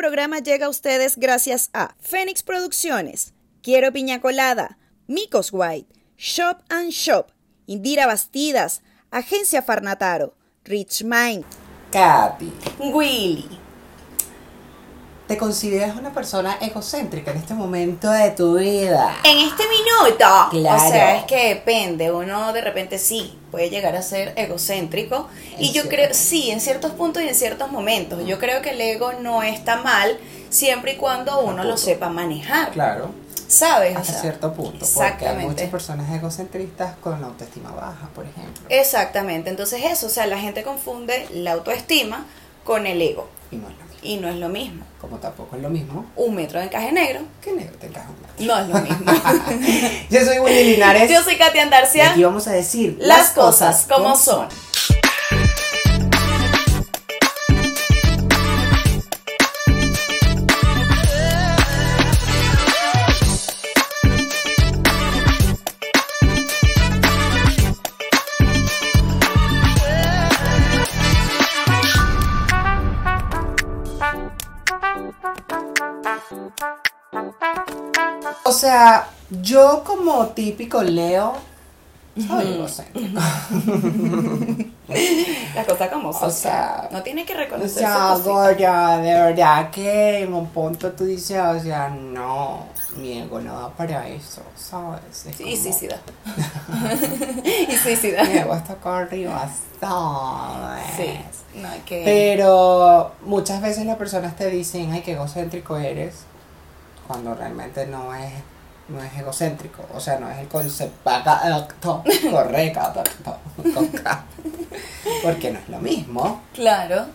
programa llega a ustedes gracias a Fénix Producciones, Quiero Piña Colada, Micos White, Shop and Shop, Indira Bastidas, Agencia Farnataro, Rich Mind, Katy, Willy. ¿te consideras una persona egocéntrica en este momento de tu vida? En este minuto. Claro. O sea, es que depende. Uno de repente sí puede llegar a ser egocéntrico. y yo cierto- creo, sí, en ciertos puntos y en ciertos momentos. Yo creo que el ego no está mal siempre y cuando uno lo sepa manejar. Claro, ¿Sabes? O hasta sea, cierto punto. Porque hay Exactamente. muchas personas egocentristas con autoestima baja, por ejemplo. Exactamente. Entonces eso, o sea, la gente confunde la autoestima con el ego. Y no es lo. Y no es lo mismo. Como tampoco es lo mismo Un metro de encaje negro que negro te encaja un metro. no es lo mismo. Yo soy Willy Linares. Yo soy Katia y Andarcia. aquí vamos a decir Las cosas como son. Sea, yo como típico Leo, soy egocéntrico. Las cosas como son. O sea, no tiene que O reconocer sea, su cosita. Goya, de verdad que en un punto tú dices, o sea, no, mi ego no da para eso, ¿sabes? Es Sí, sí, como, sí da. y sí, sí da. Mi ego está acá arriba, ¿sabes? Sí. No hay que. Pero muchas veces las personas te dicen, ay, qué egocéntrico eres, cuando realmente no es, no es egocéntrico, o sea, no es el concepto correcto, porque no es lo mismo Claro.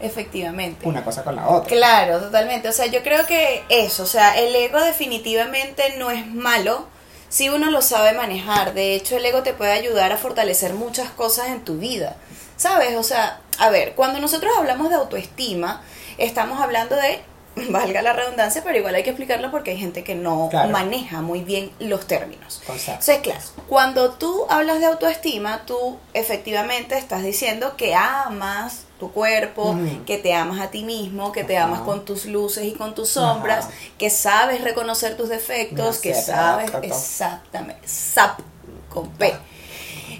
Efectivamente. una cosa con la otra. Claro, totalmente. O sea, yo creo que eso, o sea, el ego definitivamente no es malo si uno lo sabe manejar. De hecho, el ego te puede ayudar a fortalecer muchas cosas en tu vida. ¿Sabes? O sea, a ver, cuando nosotros hablamos de autoestima, estamos hablando de, valga la redundancia, pero igual hay que explicarlo porque hay gente que no Claro. maneja muy bien los términos. Concepto. Entonces, claro, cuando tú hablas de autoestima, tú efectivamente estás diciendo que amas tu cuerpo, que te amas a ti mismo, que te amas con tus luces y con tus sombras, Ajá. que sabes reconocer tus defectos, que sabes exactamente, SAP con P.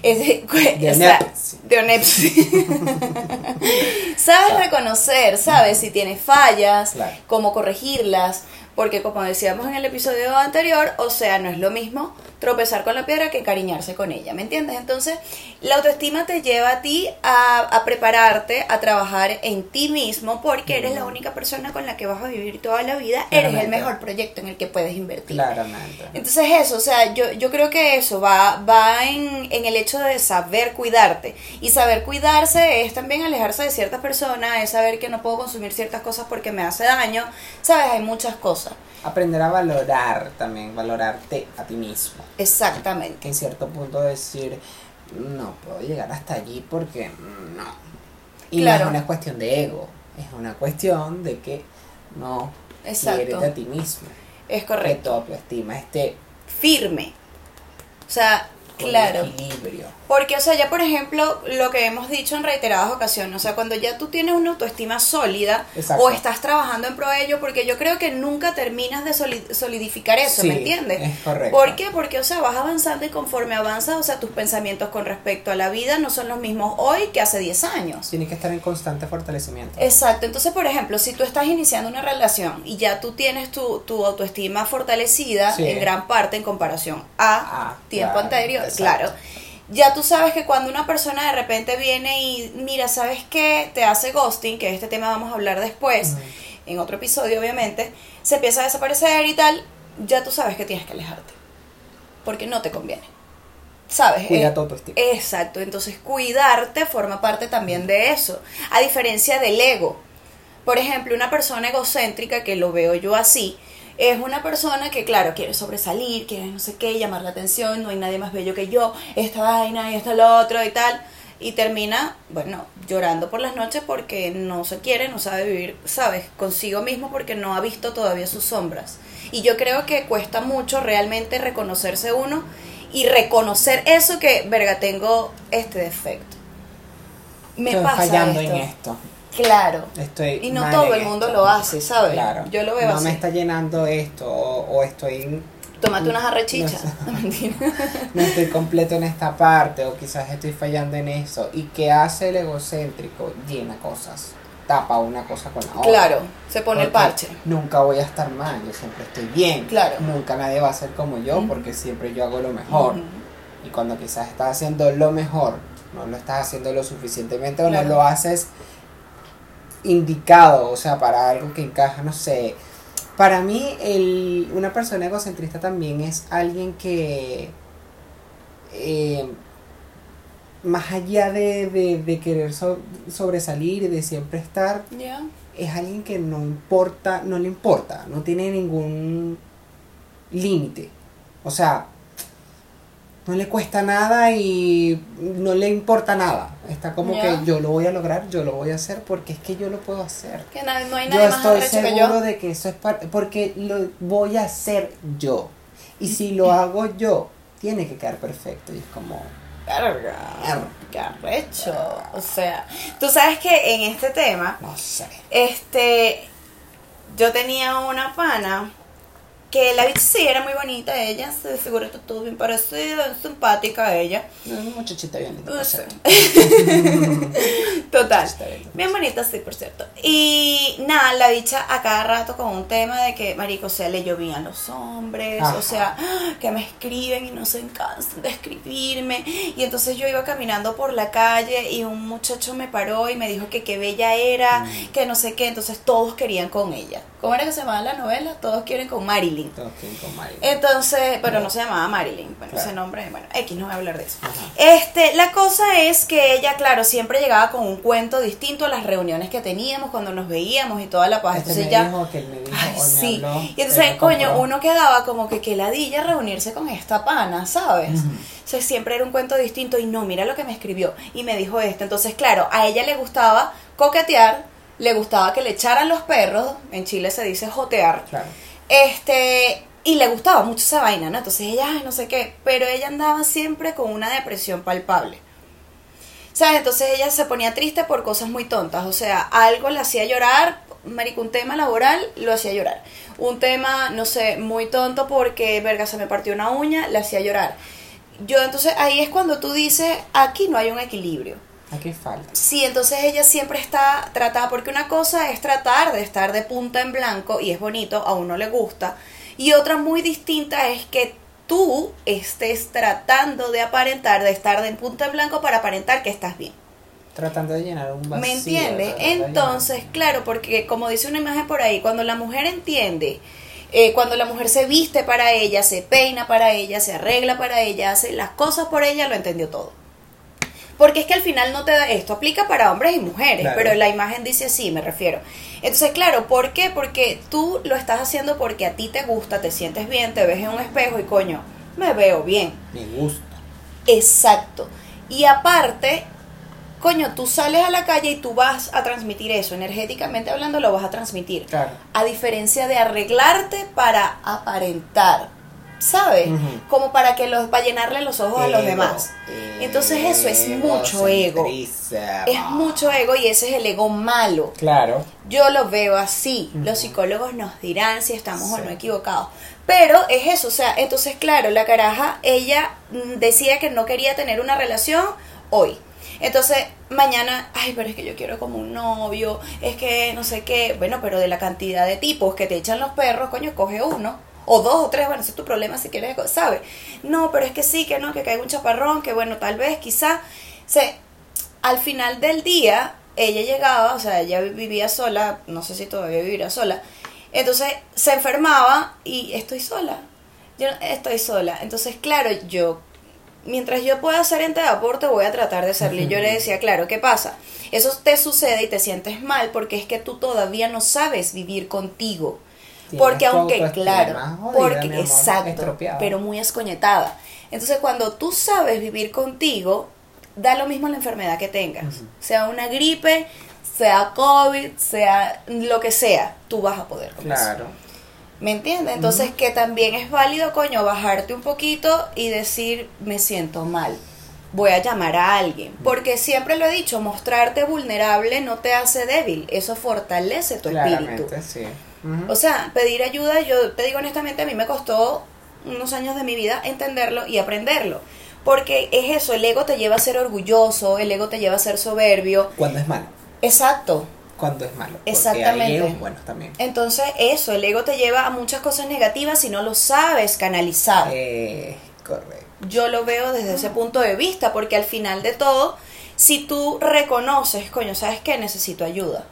Es de, De o sea, Onepsi. de Onepsi. sabes reconocer, sabes si tienes fallas, Claro. cómo corregirlas, porque como decíamos en el episodio anterior, o sea, no es lo mismo tropezar con la piedra que encariñarse con ella, ¿me entiendes? Entonces, la autoestima te lleva a ti a, a prepararte, a trabajar en ti mismo, porque eres la única persona con la que vas a vivir toda la vida, eres el mejor proyecto en el que puedes invertir. Claramente. Entonces eso, o sea, yo, yo creo que eso va, va en, en el hecho de saber cuidarte. Y saber cuidarse es también alejarse de ciertas personas, es saber que no puedo consumir ciertas cosas porque me hace daño. Sabes, hay muchas cosas. Aprender a valorar también, valorarte a ti mismo. Exactamente. Que en cierto punto decir, no puedo llegar hasta allí porque no. Y Claro. no es una cuestión de ego, es una cuestión de que no quieres a ti mismo. Es Que correcto. tu autoestima esté Firme. O sea, con claro. equilibrio. Porque, o sea, ya por ejemplo, lo que hemos dicho en reiteradas ocasiones, o sea, cuando ya tú tienes una autoestima sólida Exacto. o estás trabajando en pro de ello, porque yo creo que nunca terminas de soli- solidificar eso, Sí, ¿me entiendes? es correcto. ¿Por qué? Porque, o sea, vas avanzando y conforme avanzas, o sea, tus pensamientos con respecto a la vida no son los mismos hoy que hace 10 años. Tienes que estar en constante fortalecimiento. Exacto, entonces por ejemplo, si tú estás iniciando una relación y ya tú tienes tu, tu autoestima fortalecida Sí. en gran parte en comparación a Ah, tiempo claro, anterior, exacto. claro, ya tú sabes que cuando una persona de repente viene y mira, ¿sabes qué? Te hace ghosting, que este tema vamos a hablar después, en otro episodio obviamente, se empieza a desaparecer y tal, ya tú sabes que tienes que alejarte, porque no te conviene. ¿Sabes? Cuida Eh, tu autoestima. Exacto, entonces cuidarte forma parte también de eso, a diferencia del ego. Por ejemplo, una persona egocéntrica, que lo veo yo así, es una persona que, claro, quiere sobresalir, quiere no sé qué, llamar la atención, no hay nadie más bello que yo, esta vaina y esta lo otro y tal, y termina, bueno, llorando por las noches porque no se quiere, no sabe vivir, ¿sabes? Consigo mismo porque no ha visto todavía sus sombras. Y yo creo que cuesta mucho realmente reconocerse uno y reconocer eso que, verga, tengo este defecto. Me Estoy pasa fallando esto. en esto. Claro. Estoy Y no todo el mundo lo hace, ¿sabes? Claro. Yo lo veo no así. me está llenando esto o, o estoy Tómate unas arrechichas. No. Mentira. no estoy completo en esta parte o quizás estoy fallando en eso. ¿Y qué hace el egocéntrico? Llena cosas. Tapa una cosa con la otra. Claro, se pone el parche. Nunca voy a estar mal, yo siempre estoy bien. Claro. Nunca nadie va a ser como yo porque siempre yo hago lo mejor. Y cuando quizás estás haciendo lo mejor, no lo estás haciendo lo suficientemente o Claro. no lo haces indicado, o sea, para algo que encaja, no sé. Para mí, el, una persona egocentrista también es alguien que, eh, más allá de, de, de querer so- sobresalir y de siempre estar, es alguien que no importa, no le importa, no tiene ningún límite. O sea, no le cuesta nada y no le importa nada. Está como que yo lo voy a lograr, yo lo voy a hacer porque es que yo lo puedo hacer. Que no hay Yo más estoy que seguro yo. de que eso es parte, porque lo voy a hacer yo. Y si lo hago yo, tiene que quedar perfecto. Y es como, Verga, qué arrecho. O sea, tú sabes que en este tema, no sé. este, yo tenía una pana que la bicha sí era muy bonita, ella se figura que todo bien parecida, simpática ella. Una muchachita bien linda. No. Total. Está bien. Bien bonita, sí, por cierto. Y nada, la bicha a cada rato con un tema de que, marico, o sea, le llovían los hombres, Ajá. o sea, que me escriben y no se cansan de escribirme. Y entonces yo iba caminando por la calle y un muchacho me paró y me dijo que qué bella era, Mm. que no sé qué, entonces todos querían con ella. ¿Cómo era que se llamaba la novela? Todos quieren con Marilyn. Marilyn. Entonces, pero no se llamaba Marilyn, bueno, Claro. ese nombre, bueno, X, no voy a hablar de eso. Ajá. Este, la cosa es que ella, claro, siempre llegaba con un cuento distinto a las reuniones que teníamos cuando nos veíamos y toda la. Este Entonces ya, dijo, que él me dijo, ay, hoy me sí. habló, Y entonces, coño, uno quedaba como que que ladilla reunirse con esta pana, ¿sabes? Ujú. O sea, siempre era un cuento distinto y no, mira lo que me escribió y me dijo esto. Entonces, claro, a ella le gustaba coquetear, le gustaba que le echaran los perros, en Chile se dice jotear. Claro. Este, y le gustaba mucho esa vaina, ¿no? Entonces ella, ay, no sé qué, pero ella andaba siempre con una depresión palpable. ¿Sabes? Entonces ella se ponía triste por cosas muy tontas, o sea, algo la hacía llorar, marico, un tema laboral lo hacía llorar. Un tema, no sé, muy tonto porque, verga, se me partió una uña, la hacía llorar. Yo, entonces ahí es cuando tú dices, aquí no hay un equilibrio. Aquí falta. Sí, entonces ella siempre está tratada, porque una cosa es tratar de estar de punta en blanco y es bonito, a uno le gusta, y otra muy distinta es que tú estés tratando de aparentar, de estar de punta en blanco para aparentar que estás bien. Tratando de llenar un vacío. ¿Me entiendes? Entonces, claro, porque como dice una imagen por ahí, cuando la mujer entiende, eh, cuando la mujer se viste para ella, se peina para ella, se arregla para ella, hace las cosas por ella, lo entendió todo. Porque es que al final no te da, esto aplica para hombres y mujeres, Claro. pero la imagen dice así, me refiero. Entonces, claro, ¿por qué? Porque tú lo estás haciendo porque a ti te gusta, te sientes bien, te ves en un espejo y coño, me veo bien. Me gusta. Exacto. Y aparte, coño, tú sales a la calle y tú vas a transmitir eso, energéticamente hablando lo vas a transmitir. Claro. A diferencia de arreglarte para aparentar, ¿sabes? Como para que los, para llenarle los ojos a los demás. Entonces eso es mucho ego. Es mucho ego y ese es el ego malo. Claro. Yo lo veo así. Los psicólogos nos dirán si estamos o no equivocados. Pero es eso, o sea, entonces claro, la caraja, ella mm, decía que no quería tener una relación hoy. Entonces, mañana, ay, pero es que yo quiero como un novio, es que no sé qué, bueno, pero de la cantidad de tipos que te echan los perros, coño, coge uno, o dos o tres, bueno, ese es tu problema si quieres, ¿sabes? No, pero es que sí, que no, que caiga un chaparrón, que bueno, tal vez, quizá, se, al final del día, ella llegaba, o sea, ella vivía sola, no sé si todavía vivirá sola, entonces se enfermaba y estoy sola, yo estoy sola, entonces claro, yo, mientras yo pueda hacer ente de aporte, voy a tratar de hacerlo, y yo le decía, claro, ¿qué pasa? Eso te sucede y te sientes mal porque es que tú todavía no sabes vivir contigo. Porque aunque, claro, jodida, porque, amor, exacto, pero muy escoñetada. Entonces, cuando tú sabes vivir contigo, da lo mismo la enfermedad que tengas. Sea una gripe, sea COVID, sea lo que sea, tú vas a poder con eso. Claro. ¿Me entiendes? Entonces, que también es válido, coño, bajarte un poquito y decir, me siento mal. voy a llamar a alguien. Porque siempre lo he dicho, mostrarte vulnerable no te hace débil, eso fortalece tu espíritu. O sea, pedir ayuda, yo te digo honestamente, a mí me costó unos años de mi vida entenderlo y aprenderlo. Porque es eso, el ego te lleva a ser orgulloso, el ego te lleva a ser soberbio. Cuando es malo. Exacto. Cuando es malo. Exactamente. hay buenos también. Entonces, eso, el ego te lleva a muchas cosas negativas si no lo sabes canalizar. Eh, correcto. Yo lo veo desde ese punto de vista, porque al final de todo, si tú reconoces, coño, ¿sabes qué? Necesito ayuda.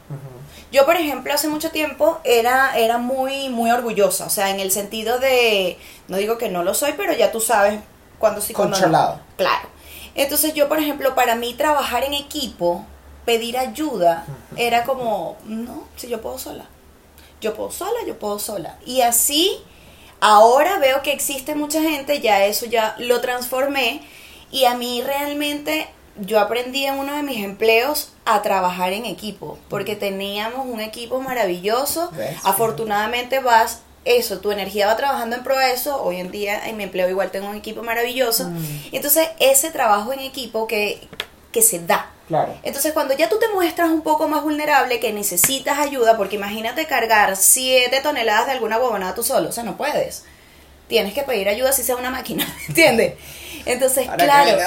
Yo, por ejemplo, hace mucho tiempo era, era muy, muy orgullosa, o sea, en el sentido de, no digo que no lo soy, pero ya tú sabes cuándo sí, cuándo no. Controlado. Claro. Entonces yo, por ejemplo, para mí trabajar en equipo, pedir ayuda, era como, no, si yo puedo sola. Yo puedo sola, yo puedo sola. Y así, ahora veo que existe mucha gente, ya eso ya lo transformé. Y a mí realmente, yo aprendí en uno de mis empleos a trabajar en equipo, porque teníamos un equipo maravilloso. ¿Ves? Afortunadamente vas, eso, tu energía va trabajando en pro de eso. Hoy en día en mi empleo igual tengo un equipo maravilloso. Mm. Entonces, ese trabajo en equipo que, que se da. Claro. Entonces, cuando ya tú te muestras un poco más vulnerable, que necesitas ayuda, porque imagínate cargar 7 toneladas de alguna huevonada tú solo, o sea, no puedes. Tienes que pedir ayuda si sea una máquina, ¿entiendes? Entonces, claro.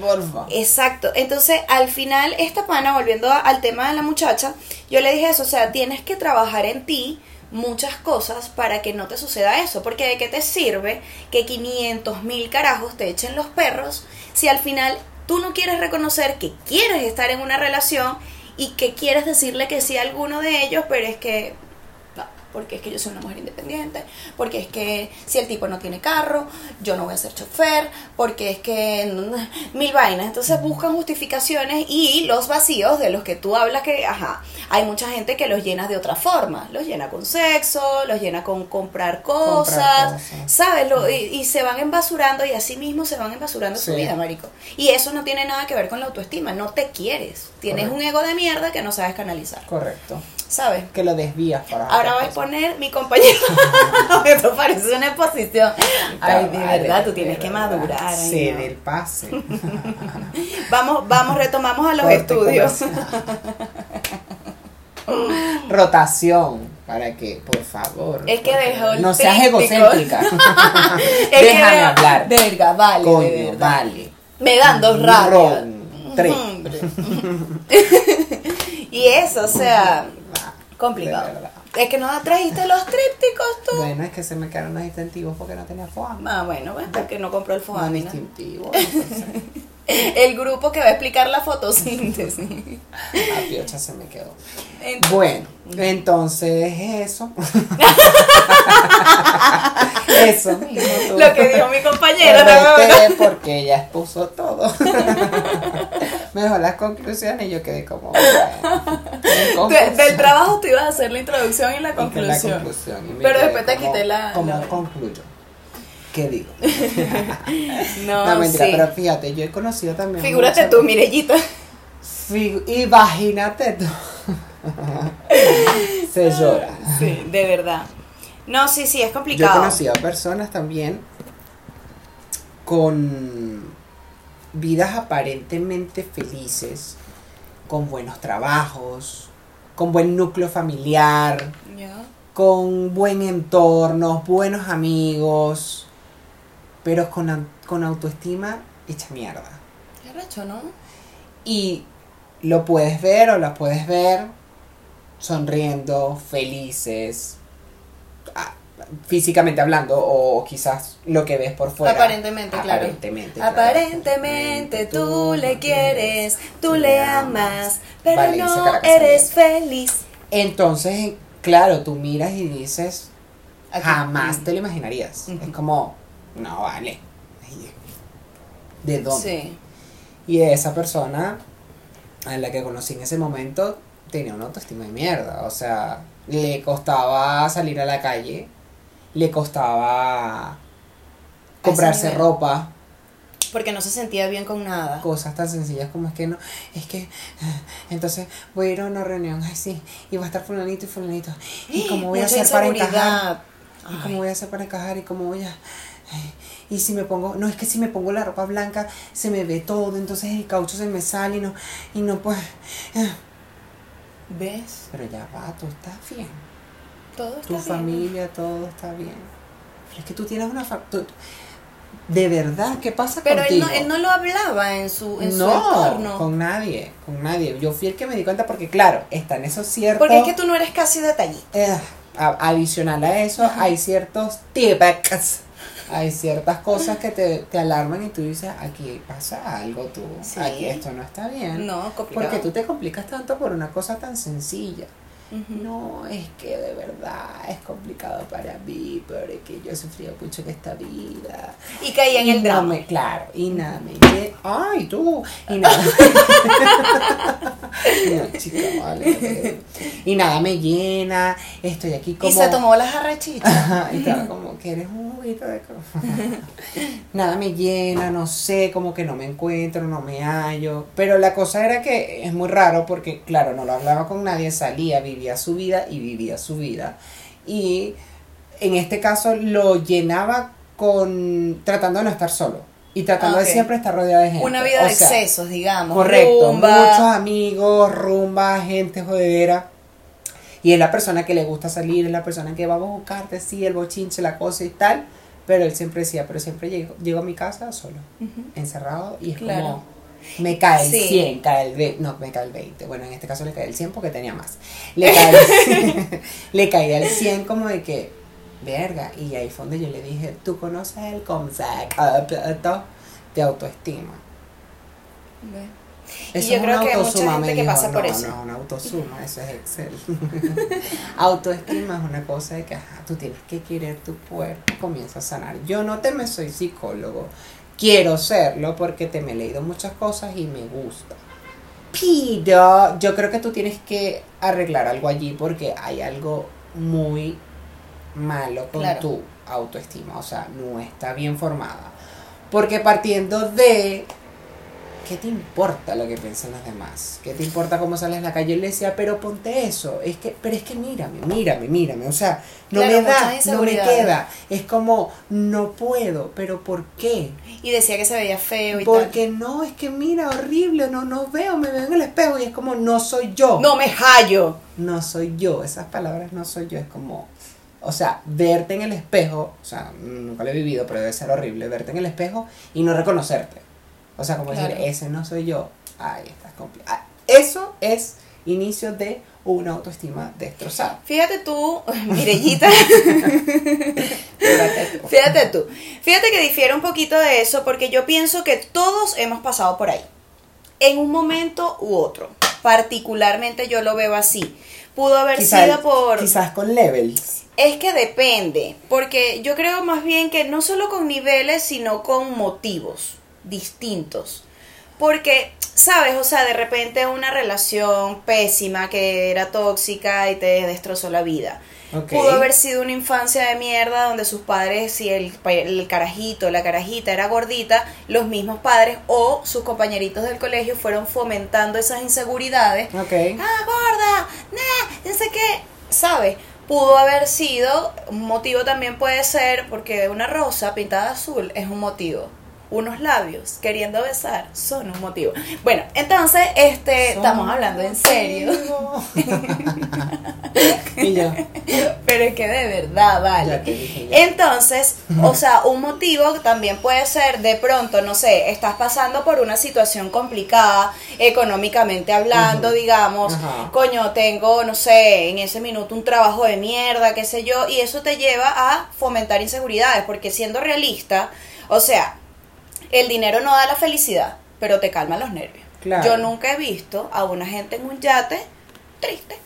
porfa. Exacto. Entonces, al final, esta pana, volviendo a- al tema de la muchacha, yo le dije eso, o sea, tienes que trabajar en ti muchas cosas para que no te suceda eso, porque de qué te sirve que 500 mil carajos te echen los perros si al final tú no quieres reconocer que quieres estar en una relación y que quieres decirle que sí a alguno de ellos, pero es que porque es que yo soy una mujer independiente, porque es que si el tipo no tiene carro, yo no voy a ser chofer, porque es que mm, mil vainas. Entonces buscan justificaciones y los vacíos de los que tú hablas que, ajá, hay mucha gente que los llena de otra forma, los llena con sexo, los llena con comprar cosas, cosas. ¿sabes? Lo- y, y se van embasurando y así mismo se van embasurando su vida, marico. Y eso no tiene nada que ver con la autoestima, no te quieres, tienes Correcto. un ego de mierda que no sabes canalizar, Correcto. ¿Sabes? Que lo desvías para Ahora voy a poner mi compañero. Esto parece una exposición. Ay, de verdad, tú de tienes que madurar. Sí, no. del pase. Vamos, vamos, retomamos a los Corte estudios. Rotación. Para que, por favor. Es que dejó el No seas egocéntrica. Déjame vea- hablar. Verga, vale, de Coño, verdad. vale. Me dan dos rabias. Ron, tres. Y eso, o sea, De complicado. Es que no trajiste los trípticos tú. Bueno, es que se me quedaron los distintivos porque no tenía foam. Ah, bueno, pues porque no compró el No foamina. distintivo. El grupo que va a explicar la fotosíntesis. La piocha se me quedó. Entonces, Bueno, entonces eso. eso mismo. Lo que dijo mi compañera, ¿no? reté porque ella expuso todo. me dejó las conclusiones y yo quedé como. bueno, en De- del trabajo tú ibas a hacer la introducción y la Y que la conclusión. y Pero después te quité la- ¿Cómo la- concluyo? ¿Qué digo? No, No, mentira, sí. pero fíjate, yo he conocido también. Figúrate tú, Mirellita. Fi- Imagínate tú. Se llora. Sí, de verdad. No, sí, sí, es Yo he complicado. conocido a personas también con vidas aparentemente felices, con buenos trabajos, con buen núcleo familiar, con buen entorno, buenos amigos, pero con, con autoestima hecha mierda. Qué recho, ¿no? Y lo puedes ver o las puedes ver sonriendo, felices, físicamente hablando, o quizás lo que ves por fuera. Aparentemente, claro. Aparentemente, claro. Aparentemente tú le quieres, tú le amas, pero no eres feliz. Entonces, claro, tú miras y dices, Aquí. jamás te lo imaginarías. Ujú. Es como, no vale. ¿De dónde? Sí. Y esa persona a la que conocí en ese momento tenía una autoestima de mierda. O sea, le costaba salir a la calle, le costaba comprarse ropa, Porque no se sentía bien con nada. cosas tan sencillas como es que no, es que entonces voy a ir a una reunión así y va a estar fulanito y fulanito. ¿Y cómo voy a hacer para encajar? ¿Y cómo voy a hacer para encajar? ¿Y cómo voy a...? Y si me pongo, no es que si me pongo la ropa blanca se me ve todo, entonces el caucho se me sale y no, y no pues. ah. ¿Ves? Pero ya va, tú estás bien. Todo está Tu bien. familia, todo está bien. Pero es que tú tienes una fa- tú- De verdad, ¿qué pasa Pero él contigo? no, él no lo hablaba en su, en su no, entorno. con nadie, con nadie. Yo fui el que me di cuenta porque, claro, están esos ciertos. Porque es que tú no eres casi detallista. Eh, adicional a eso, hay ciertos tips, hay ciertas cosas que te, te alarman y tú dices, aquí pasa algo tú, Sí. aquí esto no está bien. No, complicado. porque tú te complicas tanto por una cosa tan sencilla. No, es que de verdad es complicado para mí, porque yo he sufrido mucho en esta vida. Y caía en Y el drama. me- claro, y nada me lle- Ay, tú. Y nada. no, chica, vale. Y nada me llena. Estoy aquí como. Y se tomó las arrechitas. Ajá, y estaba como que eres un juguito de Nada me llena, no sé, como que no me encuentro, no me hallo. Pero la cosa era que es muy raro porque, claro, no lo hablaba con nadie, salía, vivía su vida y vivía su vida. Y en este caso lo llenaba con tratando de no estar solo y tratando de siempre estar rodeado de gente. Una vida O de sea, excesos, digamos. Correcto, rumba. muchos amigos, rumba, gente jodedera. Y es la persona que le gusta salir, es la persona que vamos a buscarte, sí, el bochinche, la cosa y tal. Pero él siempre decía, pero siempre llego, llego a mi casa solo, encerrado, y es Claro. como, me cae el Sí. 100, cae el 20, no, me cae el 20. Bueno, en este caso le cae el 100 porque tenía más. Le cae el, le caía el 100 como de que, verga, y ahí fue donde yo le dije, tú conoces el concepto de autoestima. Ve. Eso Y yo es creo que mucha gente que dijo. pasa por no, eso. No, es una autosuma, eso es Excel. Autoestima es una cosa de que ajá, tú tienes que querer tu cuerpo, comienza a sanar. Yo no te me soy psicólogo, quiero serlo porque te me he leído muchas cosas y me gusta. Pero yo creo que tú tienes que arreglar algo allí porque hay algo muy malo con Claro. tu autoestima, o sea, no está bien formada. Porque partiendo de ¿qué te importa lo que piensan los demás? ¿Qué te importa cómo sales a la calle? Yo le decía, pero ponte eso, es que, pero es que mírame, mírame, mírame, o sea, no Claro, me da, no me queda, es como, no puedo, pero ¿por qué? Y decía que se veía feo y tal. Porque no, es que mira, horrible, no, no veo, me veo en el espejo y es como, no soy yo, No me hallo. no soy yo, esas palabras no soy yo, es como, o sea, verte en el espejo, o sea, nunca lo he vivido, pero debe ser horrible, verte en el espejo y no reconocerte. O sea, como Claro. decir, ese no soy yo, ahí estás complicado. Eso es inicio de una autoestima destrozada. Fíjate tú, Mirellita, Fíjate tú. fíjate tú. Fíjate que difiere un poquito de eso porque yo pienso que todos hemos pasado por ahí. En un momento u otro. Particularmente yo lo veo así. Pudo haber Quizás- sido por... Quizás con levels. Es que depende, porque yo creo más bien que no solo con niveles, sino con motivos distintos. Porque, ¿sabes? O sea, de repente una relación pésima que era tóxica y te destrozó la vida. Pudo haber sido una infancia de mierda donde sus padres, si el, carajito, la carajita era gordita, los mismos padres o sus compañeritos del colegio fueron fomentando esas inseguridades Ok. ah, gorda, nah, no sé qué, ¿sabes? Pudo haber sido, un motivo también puede ser, porque una rosa pintada azul es un motivo. Unos labios queriendo besar son un motivo. Bueno, entonces, este, estamos hablando en serio. y yo, Pero es que de verdad, ya vale. te dije ya. Entonces, o sea, un motivo también puede ser de pronto, no sé, estás pasando por una situación complicada, económicamente hablando, digamos, coño, tengo, no sé, en ese minuto un trabajo de mierda, qué sé yo, y eso te lleva a fomentar inseguridades, porque siendo realista, o sea, el dinero no da la felicidad, pero te calma los nervios. Claro. Yo nunca he visto a una gente en un yate triste.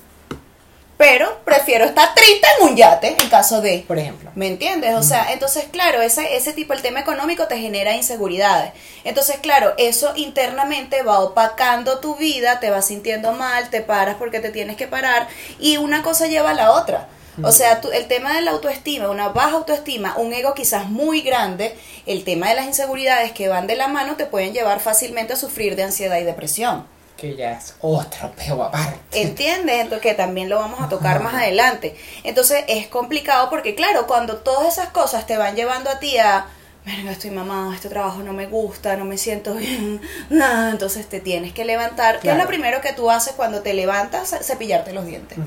Pero prefiero estar triste en un yate en caso de... Por ejemplo. ¿Me entiendes? O sea, entonces, claro, ese, ese tipo, el tema económico te genera inseguridades. Entonces, claro, eso internamente va opacando tu vida, te vas sintiendo mal, te paras porque te tienes que parar y una cosa lleva a la otra. O sea, tú- el tema de la autoestima, una baja autoestima, un ego quizás muy grande, el tema de las inseguridades que van de la mano te pueden llevar fácilmente a sufrir de ansiedad y depresión. Que ya es otro peo aparte. ¿Entiendes? Entonces, que también lo vamos a tocar más adelante. Entonces, es complicado porque, claro, cuando todas esas cosas te van llevando a ti a, venga, estoy mamado, este trabajo no me gusta, no me siento bien, nada, entonces te tienes que levantar. ¿Qué es Claro. lo primero que tú haces cuando te levantas? Cepillarte los dientes.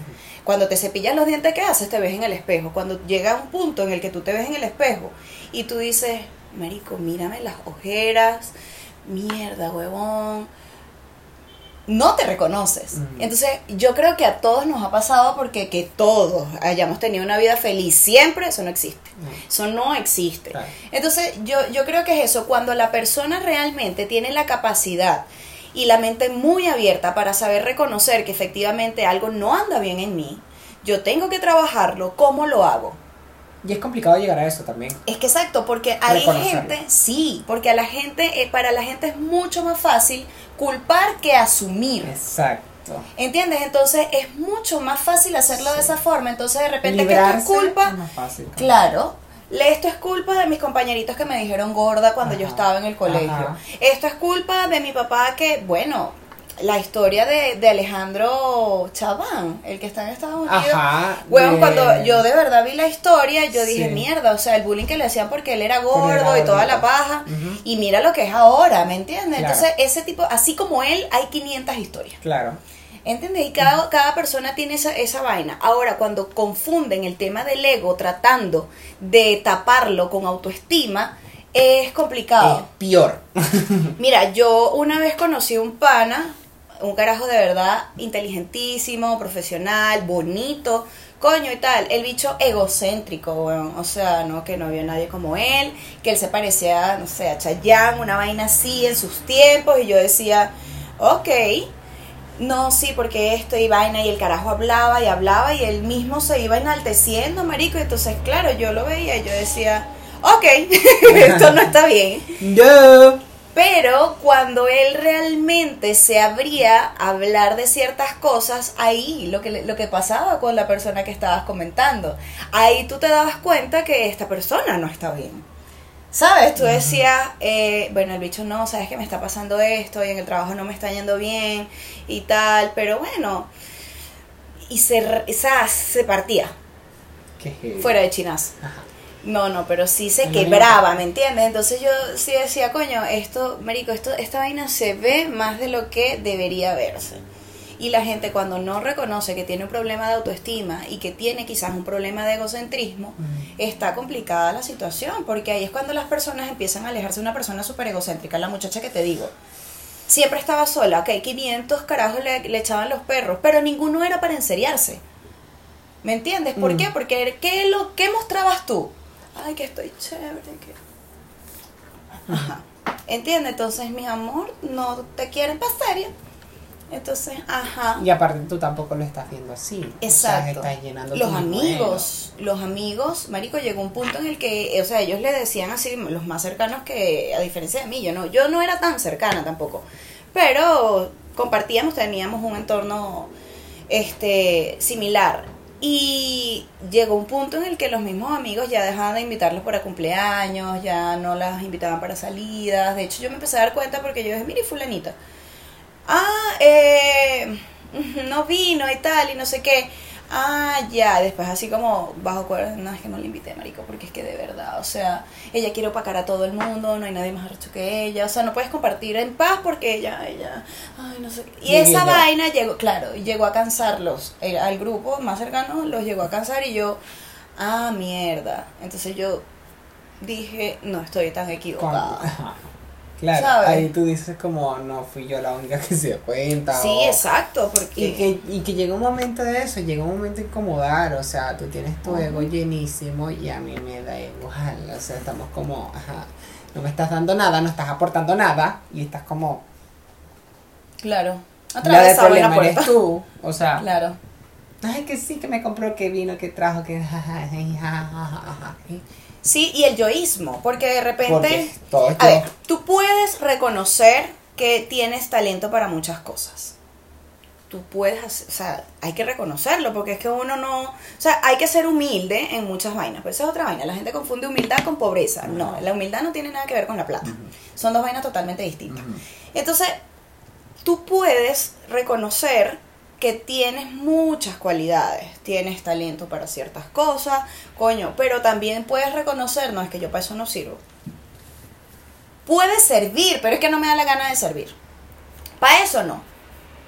Cuando te cepillas los dientes, ¿qué haces? Te ves en el espejo. Cuando llega un punto en el que tú te ves en el espejo y tú dices, Marico, mírame las ojeras, mierda, huevón. No te reconoces. Entonces, yo creo que a todos nos ha pasado porque que todos hayamos tenido una vida feliz siempre, eso no existe. Eso no existe. Claro. Entonces, yo, yo creo que es eso, cuando la persona realmente tiene la capacidad y la mente muy abierta para saber reconocer que efectivamente algo no anda bien en mí, yo tengo que trabajarlo, ¿cómo lo hago? Y es complicado llegar a eso también. Es que exacto, porque hay gente, sí, porque a la gente, eh, para la gente es mucho más fácil culpar que asumir. Exacto. ¿Entiendes? Entonces es mucho más fácil hacerlo de esa forma. Entonces de repente que Librarse es culpa, es más fácil. Claro. Esto es culpa de mis compañeritos que me dijeron gorda cuando yo estaba en el colegio. ajá. Esto es culpa de mi papá que, bueno, la historia de, de Alejandro Chaván, el que está en Estados Unidos. Ajá. Bueno, de- cuando yo de verdad vi la historia, yo dije, mierda, o sea, el bullying que le hacían porque él era gordo era y toda la paja. Y mira lo que es ahora, ¿me entiendes? Claro. Entonces, ese tipo, así como él, hay 500 historias. Claro. ¿Entiendes? Y cada, cada persona tiene esa, esa vaina. Ahora, cuando confunden el tema del ego tratando de taparlo con autoestima, es Es complicado. peor. Mira, yo una vez conocí un pana, un carajo de verdad inteligentísimo, profesional, bonito, coño y tal. El bicho egocéntrico, weón. O sea, no, que no había nadie como él, que él se parecía, no sé, a Chayanne, una vaina así en sus tiempos. Y yo decía, ok. No, sí, porque esto y vaina, y el carajo hablaba y hablaba, y él mismo se iba enalteciendo, marico. Y entonces, claro, yo lo veía y yo decía, ok, esto no está bien. No. Pero cuando él realmente se abría a hablar de ciertas cosas, ahí lo que, lo que pasaba con la persona que estabas comentando, ahí tú te dabas cuenta que esta persona no está bien. ¿Sabes? Tú decías, eh, bueno, el bicho no, sabes que me está pasando esto y en el trabajo no me está yendo bien y tal, pero bueno, y se, sea, se partía Qué fuera de chinas. Ajá. No, no, pero sí se quebraba. ¿me entiendes? Entonces yo sí decía, coño, esto, Marico, esto, esta vaina se ve más de lo que debería verse. Y la gente cuando no reconoce que tiene un problema de autoestima y que tiene quizás un problema de egocentrismo, Mm. está complicada la situación, porque ahí es cuando las personas empiezan a alejarse de una persona súper egocéntrica, la muchacha que te digo. Siempre estaba sola, ok, 500 carajos le, le echaban los perros, pero ninguno era para enseriarse. ¿Me entiendes? ¿Por Mm. qué? Porque ¿qué, lo, ¿qué mostrabas tú? Ay, que estoy chévere, que... Ajá. ¿Entiendes? Entonces, mi amor, no te quieren para serio. Entonces, ajá. Y aparte tú tampoco lo estás viendo así. O sea, Exacto. estás llenando Los amigos, los amigos, Marico, llegó un punto en el que, o sea, ellos le decían así, los más cercanos que, a diferencia de mí, yo no, yo no era tan cercana tampoco, pero compartíamos, teníamos un entorno, este, similar. Y llegó un punto en el que los mismos amigos ya dejaban de invitarlos para cumpleaños, ya no las invitaban para salidas. De hecho, yo me empecé a dar cuenta porque yo dije, mire, fulanita, ah, eh, no vino y tal, y no sé qué. Ah, ya, después así como bajo cuerda, no, es que no le invité, marico, porque es que de verdad, o sea, ella quiere opacar a todo el mundo, no hay nadie más arrecho que ella, o sea, no puedes compartir en paz porque ella, ella, ay, no sé qué. Y Llegué esa vaina llegó, claro, llegó a cansarlos, el- al grupo más cercano los llegó a cansar y yo, ah, mierda, entonces yo dije, no estoy tan equivocada. Claro, ¿Sabes? ahí tú dices como no fui yo la única que se dio cuenta. Sí, o- exacto, porque... Y que, y que llega un momento de eso, llega un momento de incomodar, o sea, tú tienes tu ego llenísimo y a mí me da igual, o sea, estamos como, ajá, no me estás dando nada, no estás aportando nada y estás como, Claro. la la problema eres tú, o sea, Claro. ay que sí, que me compró, que vino, que trajo, que Sí, y el yoísmo, porque de repente... porque todo A ver, tú puedes reconocer que tienes talento para muchas cosas. Tú puedes, hacer- o sea, hay que reconocerlo, porque es que uno no, o sea, hay que ser humilde en muchas vainas, pero esa es otra vaina, la gente confunde humildad con pobreza, no, la humildad no tiene nada que ver con la plata, son dos vainas totalmente distintas. Entonces, tú puedes reconocer que tienes muchas cualidades, tienes talento para ciertas cosas, coño, pero también puedes reconocer, no es que yo para eso no sirvo. puede servir, pero es que no me da la gana de servir. Para eso no.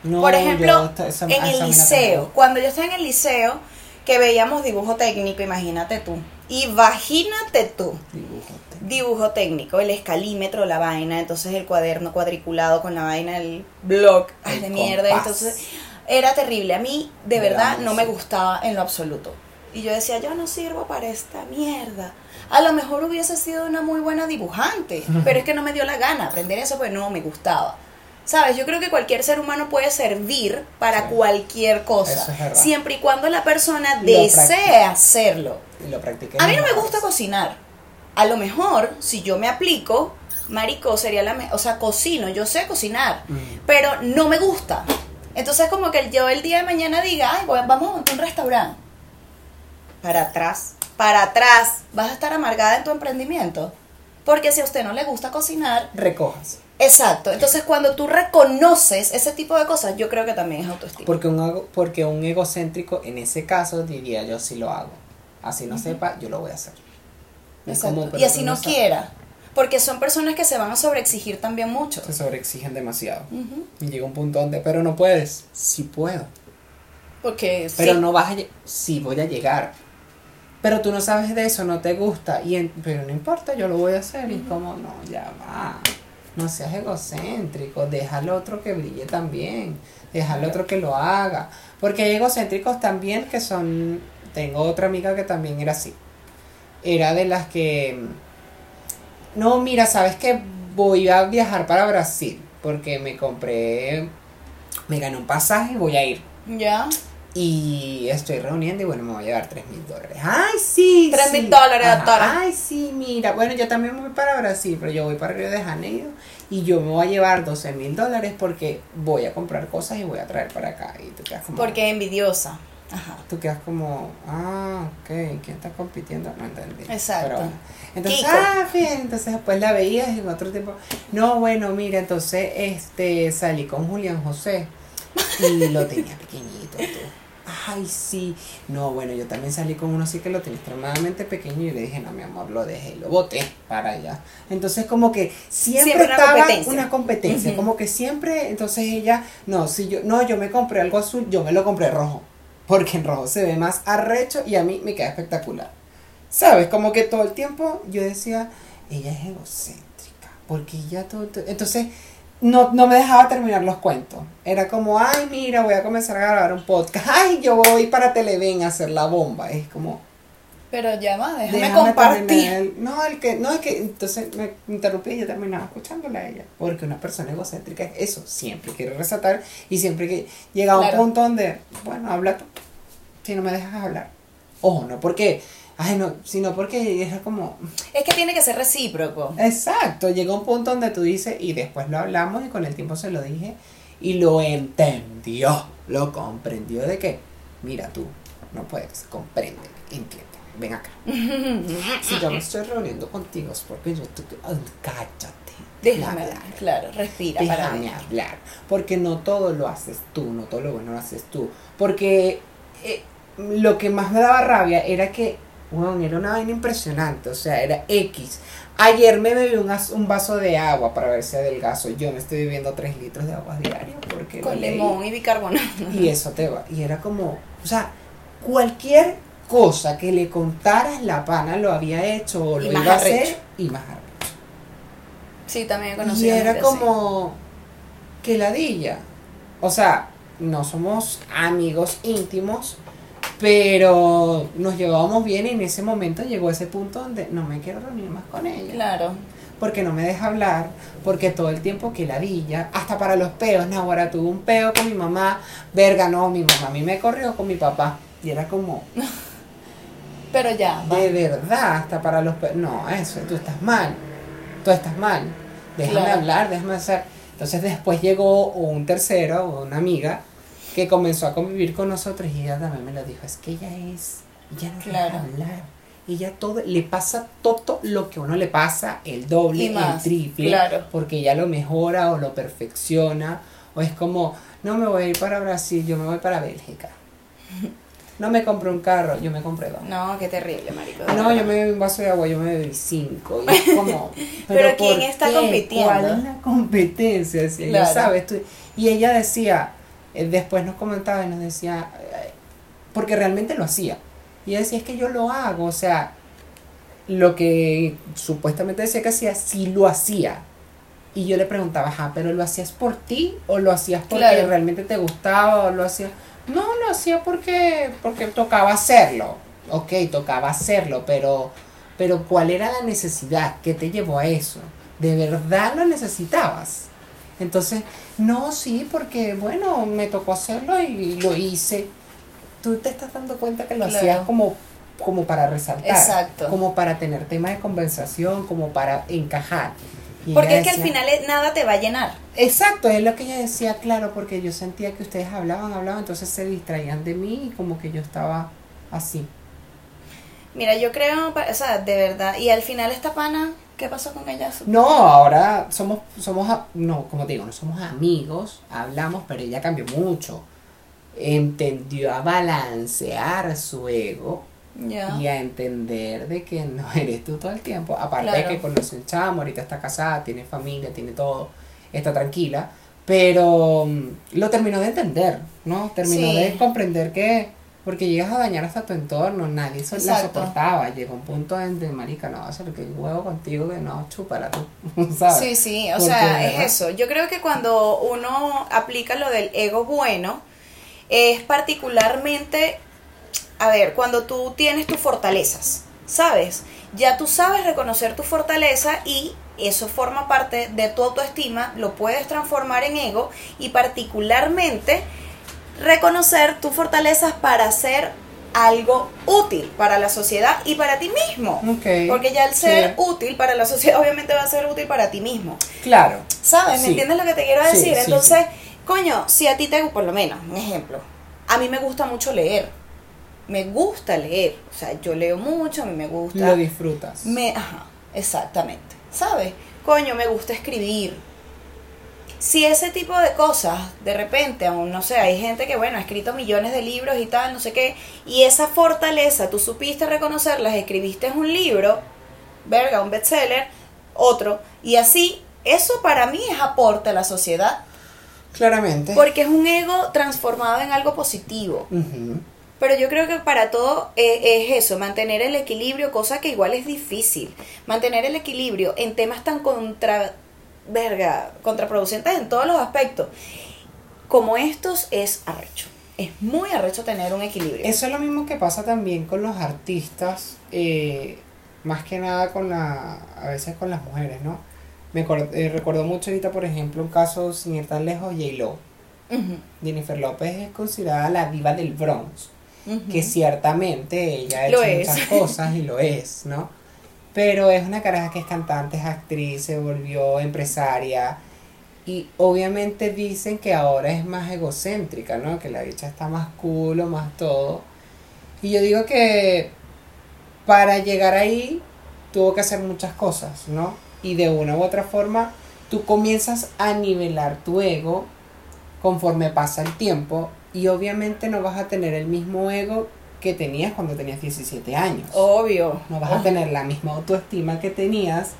No, Por ejemplo, esa- en el liceo, cuando yo estaba en el liceo, que veíamos dibujo técnico, imagínate tú. Imagínate tú. Dibújate. Dibujo técnico, el escalímetro, la vaina, entonces el cuaderno cuadriculado con la vaina, el blog, ay, El de mierda, compás. entonces era terrible. A mí, de verdad, no me gustaba en lo absoluto. Y yo decía, yo no sirvo para esta mierda. A lo mejor hubiese sido una muy buena dibujante, pero es que no me dio la gana aprender eso porque no me gustaba. ¿Sabes? Yo creo que cualquier ser humano puede servir para Sí. cualquier cosa, es siempre y cuando la persona Lo desee hacerlo. Y lo practiqué. A mí no me gusta cocinar. A lo mejor, si yo me aplico, marico, sería la... me- o sea, cocino, yo sé cocinar, Mm. pero no me gusta. Entonces, como que yo el día de mañana diga, ay, vamos a montar un restaurante. Para atrás, para atrás, vas a estar amargada en tu emprendimiento. Porque si a usted no le gusta cocinar, Recojas. exacto. Entonces, cuando tú reconoces ese tipo de cosas, yo creo que también es autoestima. Porque un, porque un egocéntrico, en ese caso, diría yo sí lo hago. Así no sepa, yo lo voy a hacer. Exacto. como, y así no quiera. Porque son personas que se van a sobreexigir también mucho. Se sobreexigen demasiado. Y llega un punto donde, pero no puedes. Sí puedo. Porque Pero sí. no vas a Sí, voy a llegar. Pero tú no sabes de eso, no te gusta. Y en- pero no importa, yo lo voy a hacer. Y como, no, ya va. No seas egocéntrico. Deja al otro que brille también. Deja al otro que lo haga. Porque hay egocéntricos también que son. Tengo otra amiga que también era así. Era de las que. No, mira, sabes que voy a viajar para Brasil. Porque me compré. Me gané un pasaje y voy a ir. Ya. Y estoy reuniendo y bueno, me voy a llevar 3 mil dólares. ¡Ay, sí! 3.000 sí. dólares, Ajá. doctora. ¡Ay, sí! Mira, bueno, yo también voy para Brasil, pero yo voy para Río de Janeiro y yo me voy a llevar 12 mil dólares porque voy a comprar cosas y voy a traer para acá. Y tú quedas como. Porque es envidiosa. Ajá. Tú quedas como, ah, ok, ¿quién está compitiendo? No entendí. Exacto. Pero bueno. Entonces, Kiko. ah, bien, entonces después la veías en otro tiempo, no, bueno, mira, entonces este salí con Julián José y lo tenía pequeñito. tú. Ay, sí. No, bueno, yo también salí con uno así que lo tenía extremadamente pequeño y le dije, no, mi amor, lo dejé y lo boté para allá. Entonces, como que siempre, Siempre una estaba competencia. una competencia, como que siempre, entonces ella, no, si yo, no, yo me compré algo azul, yo me lo compré rojo, porque en rojo se ve más arrecho y a mí me queda espectacular. ¿Sabes? Como que todo el tiempo yo decía, ella es egocéntrica, porque ella todo, todo- entonces no, no me dejaba terminar los cuentos. Era como, ay, mira, voy a comenzar a grabar un podcast, ay, yo voy para Televen a hacer la bomba. Es como, Pero ya va, déjame, déjame compartir. el- no, el que, no, es que, entonces me interrumpí y yo terminaba escuchándola a ella. Porque una persona egocéntrica es eso, siempre quiere resaltar y siempre que llega a un Claro. punto donde, bueno, habla tú, si no me dejas hablar. Ojo, no porque, ay, no, sino porque es como, Es que tiene que ser recíproco. exacto, llega un punto donde tú dices, y después lo hablamos y con el tiempo se lo dije, y lo entendió, lo comprendió de que, mira tú, no puedes, comprende, entiende, ven acá. Si yo me estoy reuniendo contigo es porque yo ay, cállate. Déjame hablar. claro, respira para Déjame mí. hablar. Porque no todo lo haces tú, no todo lo bueno lo haces tú. Porque eh, lo que más me daba rabia era que, bueno, era una vaina impresionante, o sea, era X. Ayer me bebí un, as- un vaso de agua para ver si adelgazo. Yo me estoy bebiendo 3 litros de agua diario porque Con limón y bicarbonato. Y eso te va. Y era como, o sea, cualquier cosa que le contaras la pana lo había hecho o lo iba a hacer arrecho. y más arrecho. Sí, también he conocido Y era como que ladilla. O sea, no somos amigos íntimos, pero nos llevábamos bien y en ese momento llegó ese punto donde no me quiero reunir más con ella. Claro. Porque no me deja hablar, porque todo el tiempo que ladilla, hasta para los peos, ahora tuve un peo con mi mamá, verga, no, mi mamá a mí me corrió con mi papá. Y era como, Pero ya, va. de verdad, hasta para los no, eso, tú estás mal, tú estás mal, déjame Claro. hablar, déjame hacer. Entonces después llegó un tercero, una amiga, que comenzó a convivir con nosotros y ella también me lo dijo, es que ella es, ella no Claro. deja hablar. Ella todo, le pasa todo lo que a uno le pasa, el doble, el triple, claro. porque ella lo mejora o lo perfecciona, o es como, no me voy a ir para Brasil, yo me voy para Bélgica. no me compré un carro, yo me compré dos. No, qué terrible, marico. de No, yo me bebí un vaso de agua, yo me bebí cinco. Y es como. Pero ¿quién ¿por está qué? compitiendo? ¿Cuál es la competencia? Tú- y ella decía, eh, después nos comentaba y nos decía, eh, porque realmente lo hacía. Y ella decía, es que yo lo hago, o sea, lo que supuestamente decía que hacía, sí lo hacía. Y yo le preguntaba, ajá, pero ¿lo hacías por ti o lo hacías porque Claro. realmente te gustaba o lo hacías? No, lo hacía porque, porque tocaba hacerlo. Ok, tocaba hacerlo, pero, pero ¿cuál era la necesidad que te llevó a eso? ¿De verdad lo necesitabas? Entonces, no, sí, porque bueno, me tocó hacerlo y lo hice. Tú te estás dando cuenta que lo Claro. hacías como, como para resaltar, Exacto. como para tener tema de conversación, como para encajar. Porque es que al final es- nada te va a llenar. Exacto, es lo que ella decía, claro, porque yo sentía que ustedes hablaban, hablaban, entonces se distraían de mí y como que yo estaba así. Mira, yo creo, o sea, de verdad. Y al final esta pana, ¿qué pasó con ella? No, ahora somos, somos, no, como te digo, no somos amigos, hablamos, pero ella cambió mucho. Entendió a balancear su ego Y a entender de que no eres tú todo el tiempo. Aparte de Claro. que conoce un chamo, ahorita está casada, tiene familia, tiene todo, está tranquila. Pero mm, lo terminó de entender, ¿no? Terminó Sí. de comprender que, porque llegas a dañar hasta tu entorno, nadie so- la soportaba. Llegó un punto en de marica, no, hacer que huevo contigo, que no, chúpala tú, ¿sabes? Sí, sí, o Porque, sea, ¿verdad? es eso. Yo creo que cuando uno aplica lo del ego bueno, es particularmente, a ver, cuando tú tienes tus fortalezas, ¿sabes? Ya tú sabes reconocer tu fortaleza y eso forma parte de tu autoestima, lo puedes transformar en ego y particularmente reconocer tus fortalezas para hacer algo útil para la sociedad y para ti mismo. Ok, Porque ya el ser sí. útil para la sociedad obviamente va a ser útil para ti mismo. Claro. ¿Sabes? ¿Me Sí. entiendes lo que te quiero decir? sí, Entonces, coño, si a ti te por lo menos, un ejemplo, a mí me gusta mucho leer. Me gusta leer. O sea, yo leo mucho, a mí me gusta. Lo disfrutas. Me, ajá, exactamente. ¿Sabes? Coño, me gusta escribir. Si ese tipo de cosas, de repente, aún no sé, hay gente que, bueno, ha escrito millones de libros y tal, no sé qué, y esa fortaleza, tú supiste reconocerlas, escribiste un libro, verga, un bestseller, otro, y así, eso para mí es aporte a la sociedad, Claramente. porque es un ego transformado en algo positivo. Pero yo creo que para todo eh, es eso, mantener el equilibrio, cosa que igual es difícil. Mantener el equilibrio en temas tan contra, verga, contraproducentes en todos los aspectos como estos es arrecho. Es muy arrecho tener un equilibrio. Eso es lo mismo que pasa también con los artistas, eh, más que nada con la, a veces con las mujeres, ¿no? Me eh, recuerdo mucho ahorita, por ejemplo, un caso sin ir tan lejos, J-Lo. Jennifer López es considerada la diva del Bronx, que ciertamente ella ha hecho es. muchas cosas y lo es, ¿no? Pero es una caraja que es cantante, es actriz, se volvió empresaria y obviamente dicen que ahora es más egocéntrica, ¿no? Que la bicha está más culo, más todo. Y yo digo que para llegar ahí tuvo que hacer muchas cosas, ¿no? Y de una u otra forma tú comienzas a nivelar tu ego conforme pasa el tiempo y obviamente no vas a tener el mismo ego que tenías cuando tenías 17 años. Obvio. No vas a tener la misma autoestima que tenías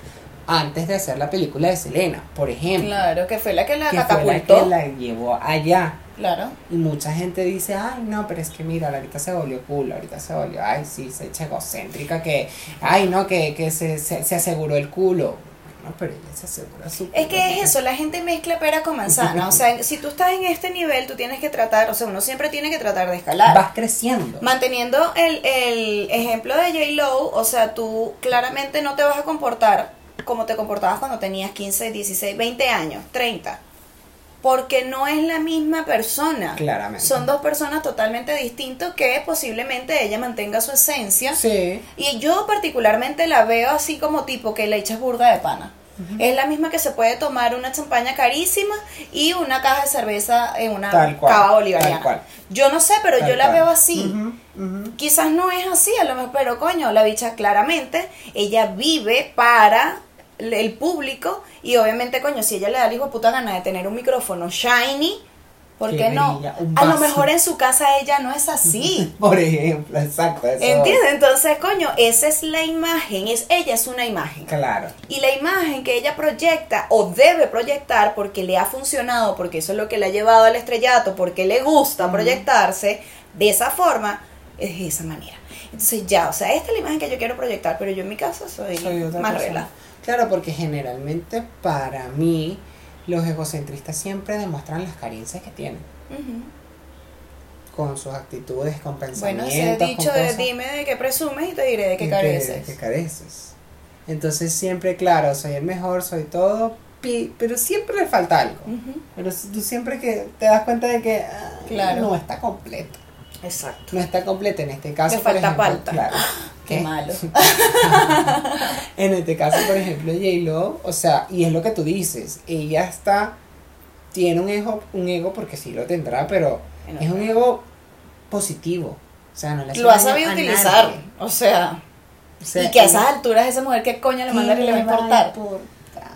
antes de hacer la película de Selena, por ejemplo. Claro, que fue la que la que fue la catapultó. que la llevó allá. Claro. Y mucha gente dice, ay, no, pero es que mira, ahorita se volvió cool, ahorita se volvió, ay, sí, se echa egocéntrica, que, ay, no, que, que se, se, se aseguró el culo. Bueno, pero ella se asegura su Es que es eso, la gente mezcla pera con manzana. O sea, si tú estás en este nivel, tú tienes que tratar, o sea, uno siempre tiene que tratar de escalar. Vas creciendo. Manteniendo el, el ejemplo de J. Lo, o sea, tú claramente no te vas a comportar como te comportabas cuando tenías 15, 16, 20 años, 30. Porque no es la misma persona. Claramente. Son dos personas totalmente distintas que posiblemente ella mantenga su esencia. Sí. Y yo particularmente la veo así como tipo que le echas burda de pana. Es la misma que se puede tomar una champaña carísima y una caja de cerveza en una Tal cual, cava bolivariana. tal cual. Yo no sé, pero Tal yo la cual. veo así. Quizás no es así, a lo mejor, pero coño, la bicha claramente, ella vive para el público y obviamente, coño, si ella le da el hijo de puta gana de tener un micrófono shiny, ¿Por qué no? A lo mejor en su casa ella no es así. Por ejemplo, exacto. eso. ¿Entiendes? Entonces, coño, esa es la imagen, es ella es una imagen. Claro. Y la imagen que ella proyecta o debe proyectar porque le ha funcionado, porque eso es lo que le ha llevado al estrellato, porque le gusta proyectarse de esa forma, es de esa manera. Entonces ya, o sea, esta es la imagen que yo quiero proyectar, pero yo en mi casa soy, Soy más persona. Claro, porque generalmente para mí los egocentristas siempre demuestran las carencias que tienen con sus actitudes, con Bueno, pensamientos. ese con dicho de dime de qué presumes y te diré de qué careces. que careces. Entonces siempre, claro, soy el mejor, soy todo, pi- pero siempre le falta algo. Pero tú siempre que te das cuenta de que ah, Claro. no está completo. Exacto. No está completo en este caso. Le falta ejemplo, palta. Claro. Malo. En este caso, por ejemplo, J-Lo, o sea, y es lo que tú dices, ella está, tiene un ego, un ego porque sí lo tendrá, pero es un ego positivo. O sea, no le hace Lo ha sabido utilizar. nadie. O sea, O sea, y que a esas alturas esa mujer qué coño le manda ¿qué y le va a importar.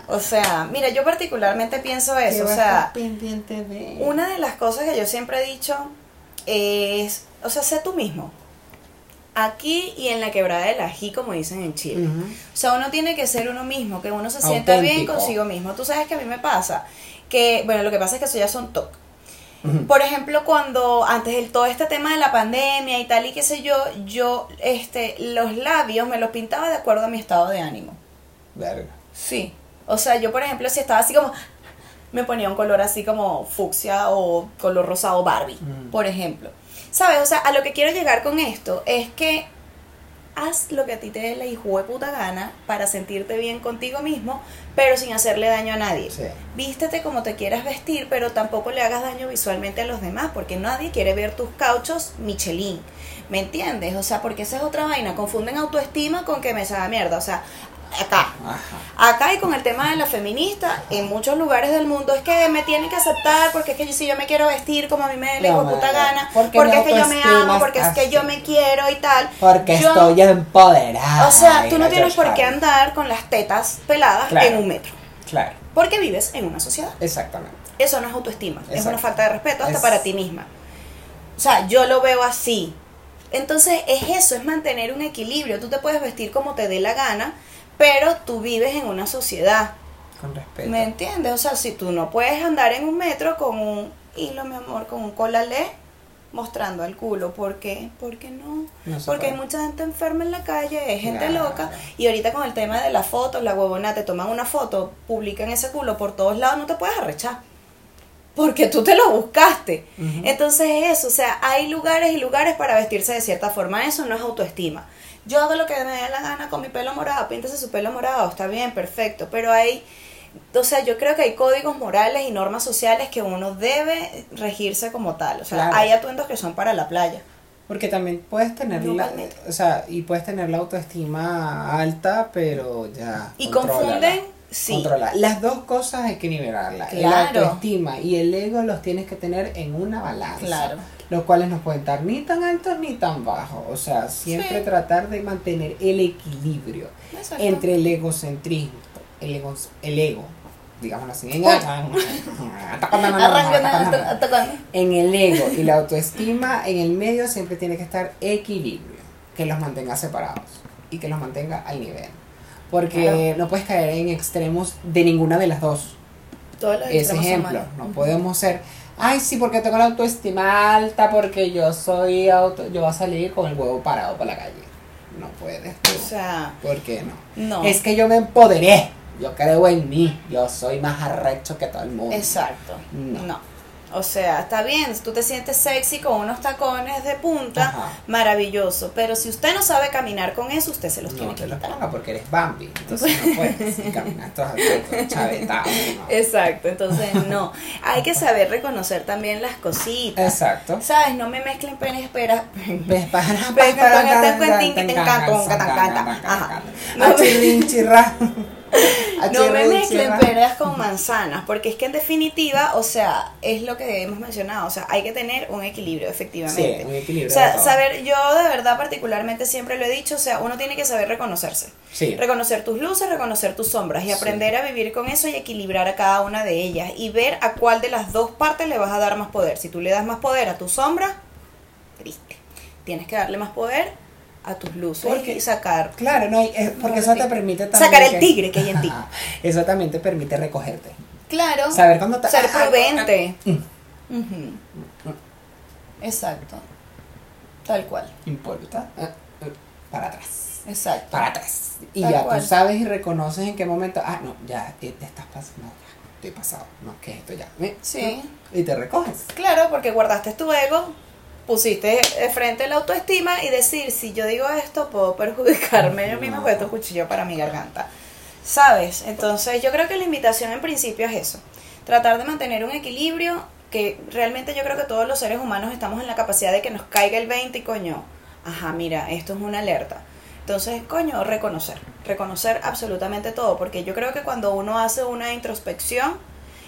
O sea, mira, yo particularmente pienso ¿Qué eso. O sea, de? una de las cosas que yo siempre he dicho es, o sea, sé tú mismo. Aquí y en la quebrada del ají, como dicen en Chile. O sea, uno tiene que ser uno mismo, que uno se sienta bien consigo mismo. Tú sabes que a mí me pasa que, bueno, lo que pasa es que eso ya son TOC. Por ejemplo, cuando antes del todo este tema de la pandemia y tal y qué sé yo, yo este los labios me los pintaba de acuerdo a mi estado de ánimo. Verga. Sí. O sea, yo por ejemplo, si estaba así como me ponía un color así como fucsia o color rosado Barbie, por ejemplo. ¿Sabes? O sea, a lo que quiero llegar con esto es que haz lo que a ti te dé la hijo de puta gana para sentirte bien contigo mismo, pero sin hacerle daño a nadie. Sí. Vístete como te quieras vestir, pero tampoco le hagas daño visualmente a los demás, porque nadie quiere ver tus cauchos Michelin. ¿Me entiendes? O sea, porque esa es otra vaina. Confunden autoestima con que me sabe mierda. O sea, acá. Ajá. Acá y con el tema de la feminista, en muchos lugares del mundo es que me tienen que aceptar porque es que yo, si yo me quiero vestir como a mí me dé la No, puta gana, porque es que yo me amo, porque es que yo me quiero y tal. Porque Yo- estoy empoderada. O sea, tú no tienes por qué andar con las tetas peladas Claro. en un metro, Claro, porque vives en una sociedad. exactamente. Eso no es autoestima, es una falta de respeto hasta Es- para ti misma. O sea, yo lo veo así. Entonces es eso, es mantener un equilibrio. Tú te puedes vestir como te dé la gana, pero tú vives en una sociedad. Con respeto. ¿Me entiendes? O sea, si tú no puedes andar en un metro con un hilo, mi amor, con un colalé mostrando el culo. ¿Por qué? Porque no. No Porque hay mucha gente enferma en la calle, hay gente Claro. loca. Y ahorita con el tema de las fotos, la huevona, te toman una foto, publican ese culo por todos lados, no te puedes arrechar. Porque tú te lo buscaste. Ujú. Entonces eso, o sea, hay lugares y lugares para vestirse de cierta forma. Eso no es autoestima. Yo hago lo que me dé la gana con mi pelo morado, píntese su pelo morado, está bien, perfecto. Pero hay, o sea, yo creo que hay códigos morales y normas sociales que uno debe regirse como tal. O sea, Claro. hay atuendos que son para la playa. Porque también puedes tener la, o sea, y puedes tener la autoestima alta, pero ya. Y confunden, sí. Las dos cosas hay que nivelarlas. La autoestima y el ego los tienes que tener en una balanza. Claro. Los cuales no pueden estar ni tan altos ni tan bajos. O sea, siempre Sí. tratar de mantener el equilibrio Exacto. entre el egocentrismo, el ego, el ego digámoslo así. En, el ego y la autoestima, en el medio siempre tiene que estar equilibrio, que los mantenga separados y que los mantenga al nivel. Porque no puedes caer en extremos de ninguna de las dos. Ese ejemplo, no podemos ser, ay, sí, porque tengo la autoestima alta, porque yo soy auto, yo voy a salir con el huevo parado por la calle. No puedes. tú. O sea, ¿Por qué no? no. Es que yo me empoderé. Yo creo en mí. Yo soy más arrecho que todo el mundo. Exacto. No. No. O sea, está bien, tú te sientes sexy con unos tacones de punta, Ajá. maravilloso. Pero si usted no sabe caminar con eso, usted se los No tiene que quitar. ponga porque eres Bambi. Entonces no puedes caminar todos chavetados. ¿no? Exacto, entonces no. Hay que saber reconocer también las cositas. Exacto. ¿Sabes? No me mezclen pene espera. Ves, para, Ves, para, me pongan para, No me mezclen peras con manzanas, porque es que en definitiva, o sea, es lo que hemos mencionado, o sea, hay que tener un equilibrio, efectivamente. Sí, un equilibrio. O sea, saber, yo de verdad particularmente siempre lo he dicho, o sea, uno tiene que saber reconocerse. Sí. Reconocer tus luces, reconocer tus sombras y Sí. aprender a vivir con eso y equilibrar a cada una de ellas y ver a cuál de las dos partes le vas a dar más poder. Si tú le das más poder a tu sombra, triste. Tienes que darle más poder a tus luces Porque- y sacar Claro, no, es- porque eso te permite también. Sacar el tigre que hay en ti. Eso también te permite recogerte. Claro. Saber cuándo te- Ser ah, ah, prudente. mm. Ujú. Exacto. Tal cual. Importa. Ah, ah, Para atrás. Exacto. Para atrás. Y Tal ya cual. tú sabes y reconoces en qué momento. Ah, no, ya eh, te estás pasando. No, ya, estoy pasado. No, que esto ya. eh, Sí. Y te recoges. Claro, porque guardaste tu ego, pusiste de frente la autoestima y decir, si yo digo esto, puedo perjudicarme yo misma No. porque esto es cuchillo para mi garganta. ¿Sabes? Entonces yo creo que la invitación en principio es eso. Tratar de mantener un equilibrio que realmente yo creo que todos los seres humanos estamos en la capacidad de que nos caiga el 20 y coño, ajá, mira, esto es una alerta. Entonces, coño, reconocer, reconocer absolutamente todo, porque yo creo que cuando uno hace una introspección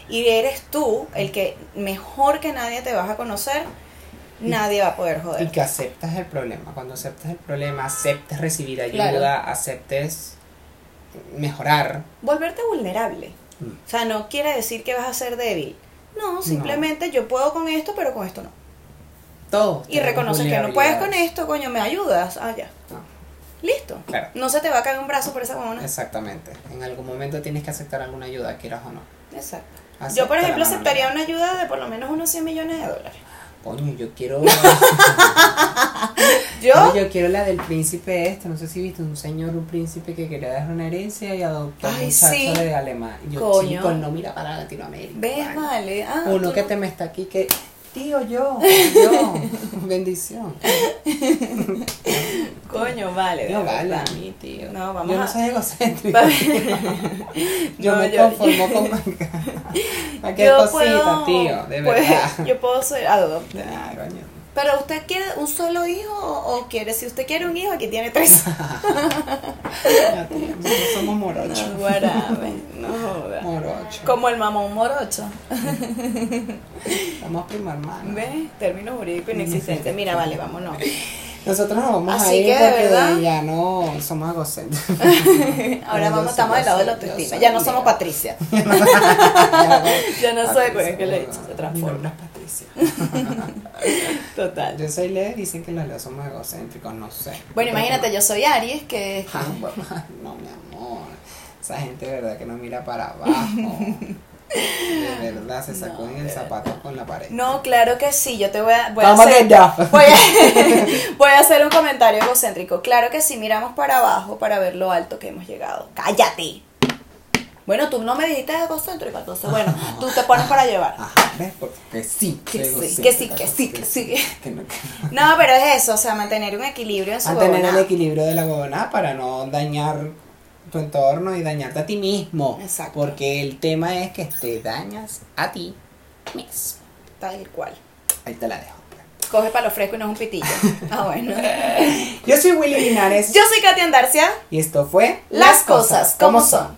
y eres tú el que mejor que nadie te vas a conocer, nadie va a poder Y joder. que aceptas el problema. Cuando aceptas el problema, aceptes recibir ayuda, Claro. aceptes mejorar. Volverte vulnerable. Mm. O sea, no quiere decir que vas a ser débil. No, simplemente yo puedo con esto, pero con esto no. Todo. Y reconoces que no puedes con esto, coño, me ayudas. Ah, ya. Listo. Claro. No se te va a caer un brazo por esa mona. Exactamente. En algún momento tienes que aceptar alguna ayuda, quieras o no. Exacto. Yo, por ejemplo, aceptaría una ayuda de por lo menos unos 100 millones de dólares. Coño, yo quiero. Yo, yo quiero la del príncipe este. No sé si viste un señor, un príncipe que quería dejar una herencia y adoptó un Ay, muchacho sí. de Alemania. Yo, Coño. chico, no mira para Latinoamérica. ves, vale. vale. Ah, Uno que no- te me está aquí que. Tío, yo, yo. Bendición. Coño, vale. No vale a mí, tío. No, vamos yo no a- soy egocéntrico. yo No, me yo- conformo con cualquier Yo cosita, puedo- tío, de pues, verdad. yo puedo ser adopte. Ah, coño. Pero usted quiere un solo hijo o, o quiere, si usted quiere un hijo, aquí tiene tres. Nosotros somos morochos. No, no joda. Morocho. Como el mamón morocho. Somos primo hermano. ¿Ves? Término jurídico inexistente. Mira, vale, vámonos. Nosotros nos vamos a Así ir que, porque verdad- ya no somos egocéntricos. Ahora vamos, soy- estamos del lado de la soy- autoestima. soy Ya no somos. Patricia. ya no sé, pues, ¿qué le he dicho? Se transforma. Total. Yo soy Leo y dicen que los Leo somos egocéntricos, no sé. Bueno, imagínate, yo soy Aries, que Ah, bueno, no, mi amor. Esa gente de verdad que no mira para abajo. De verdad, se sacó No, en el zapato con la pared. No, claro que sí, yo te voy a, voy a ¿Cómo hacer, ya? Voy a, voy a hacer un comentario egocéntrico. Claro que sí, miramos para abajo para ver lo alto que hemos llegado. ¡Cállate! Bueno, tú no me dijiste egocéntrico, entonces bueno, tú te pones para llevar. Ajá, ¿ves? Porque sí. Que sí, que sí, egocéntrica, que sí, que sí. no- pero es eso, o sea, mantener un equilibrio en su Mantener el equilibrio de la huevonada para no dañar tu entorno y dañarte a ti mismo. Exacto. Porque el tema es que te dañas a ti mismo. Tal cual. Ahí te la dejo. Coge palo fresco y no es un pitillo. Ah, bueno. Yo soy Willy Linares Yo soy Katy Andarcia. y esto fue Las cosas como son.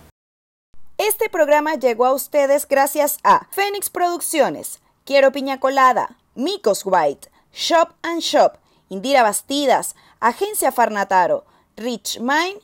Este programa llegó a ustedes gracias a Fénix Producciones, Quiero Piña Colada, Micos White, Shop and Shop, Indira Bastidas, Agencia Farnataro, Rich Mind